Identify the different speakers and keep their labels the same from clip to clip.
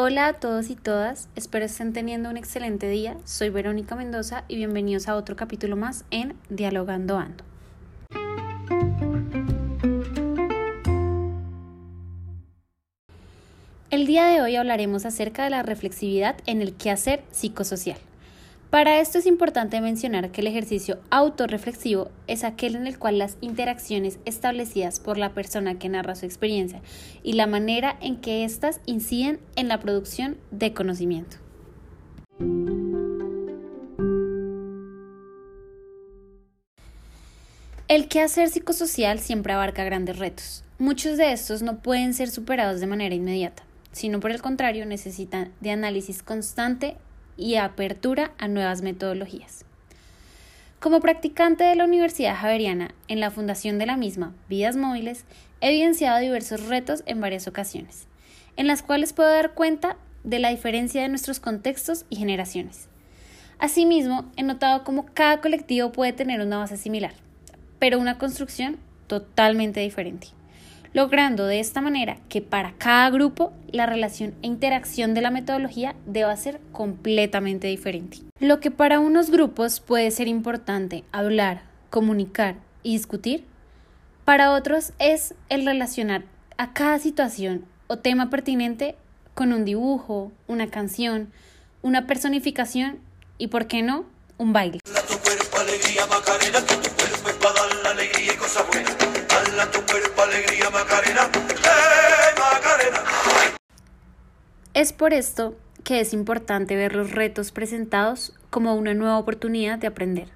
Speaker 1: Hola a todos y todas, espero estén teniendo un excelente día. Soy Verónica Mendoza y bienvenidos a otro capítulo más en Dialogando Ando. El día de hoy hablaremos acerca de la reflexividad en el quehacer psicosocial. Para esto es importante mencionar que el ejercicio autorreflexivo es aquel en el cual las interacciones establecidas por la persona que narra su experiencia y la manera en que éstas inciden en la producción de conocimiento. El quehacer psicosocial siempre abarca grandes retos. Muchos de estos no pueden ser superados de manera inmediata, sino por el contrario necesitan de análisis constante y apertura a nuevas metodologías. Como practicante de la Universidad Javeriana en la fundación de la misma, Vidas Móviles, he evidenciado diversos retos en varias ocasiones, en las cuales puedo dar cuenta de la diferencia de nuestros contextos y generaciones. Asimismo, he notado cómo cada colectivo puede tener una base similar, pero una construcción totalmente diferente logrando de esta manera que para cada grupo la relación e interacción de la metodología deba ser completamente diferente. Lo que para unos grupos puede ser importante hablar, comunicar y discutir, para otros es el relacionar a cada situación o tema pertinente con un dibujo, una canción, una personificación y, por qué no, un baile. Por esto que es importante ver los retos presentados como una nueva oportunidad de aprender,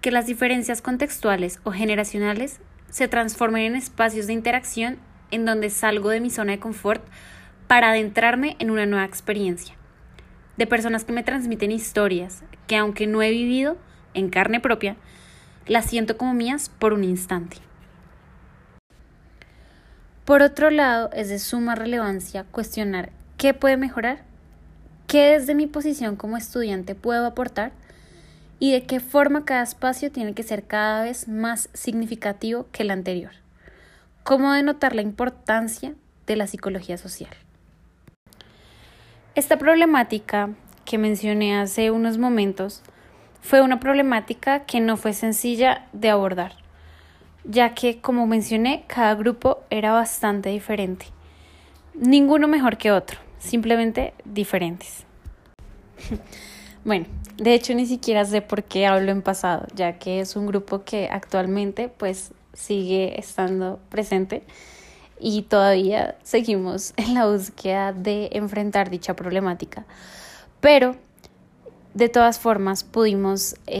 Speaker 1: que las diferencias contextuales o generacionales se transformen en espacios de interacción en donde salgo de mi zona de confort para adentrarme en una nueva experiencia, de personas que me transmiten historias que aunque no he vivido en carne propia, las siento como mías por un instante. Por otro lado, es de suma relevancia cuestionar qué puede mejorar, qué desde mi posición como estudiante puedo aportar y de qué forma cada espacio tiene que ser cada vez más significativo que el anterior. Cómo denotar la importancia de la psicología social. Esta problemática que mencioné hace unos momentos fue una problemática que no fue sencilla de abordar ya que, como mencioné, cada grupo era bastante diferente. Ninguno mejor que otro, simplemente diferentes. bueno, de hecho ni siquiera sé por qué hablo en pasado, ya que es un grupo que actualmente pues sigue estando presente y todavía seguimos en la búsqueda de enfrentar dicha problemática. Pero, de todas formas, pudimos eh,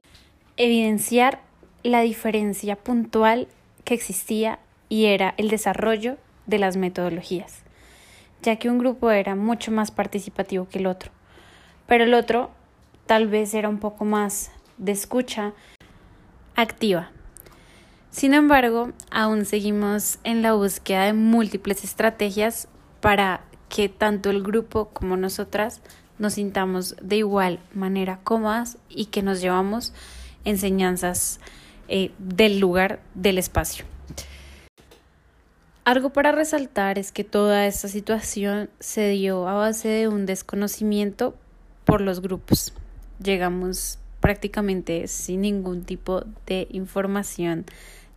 Speaker 1: evidenciar la diferencia puntual que existía y era el desarrollo de las metodologías, ya que un grupo era mucho más participativo que el otro, pero el otro tal vez era un poco más de escucha activa. Sin embargo, aún seguimos en la búsqueda de múltiples estrategias para que tanto el grupo como nosotras nos sintamos de igual manera cómodas y que nos llevamos enseñanzas eh, del lugar del espacio. Algo para resaltar es que toda esta situación se dio a base de un desconocimiento por los grupos. Llegamos prácticamente sin ningún tipo de información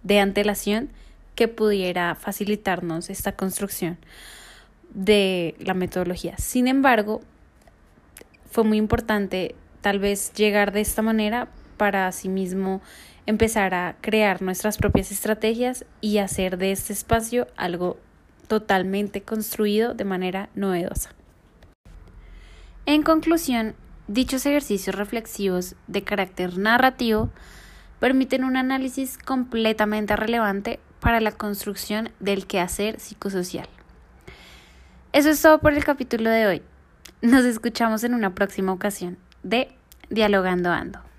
Speaker 1: de antelación que pudiera facilitarnos esta construcción de la metodología. Sin embargo, fue muy importante tal vez llegar de esta manera para asimismo empezar a crear nuestras propias estrategias y hacer de este espacio algo totalmente construido de manera novedosa. En conclusión, dichos ejercicios reflexivos de carácter narrativo permiten un análisis completamente relevante para la construcción del quehacer psicosocial. Eso es todo por el capítulo de hoy. Nos escuchamos en una próxima ocasión de Dialogando Ando.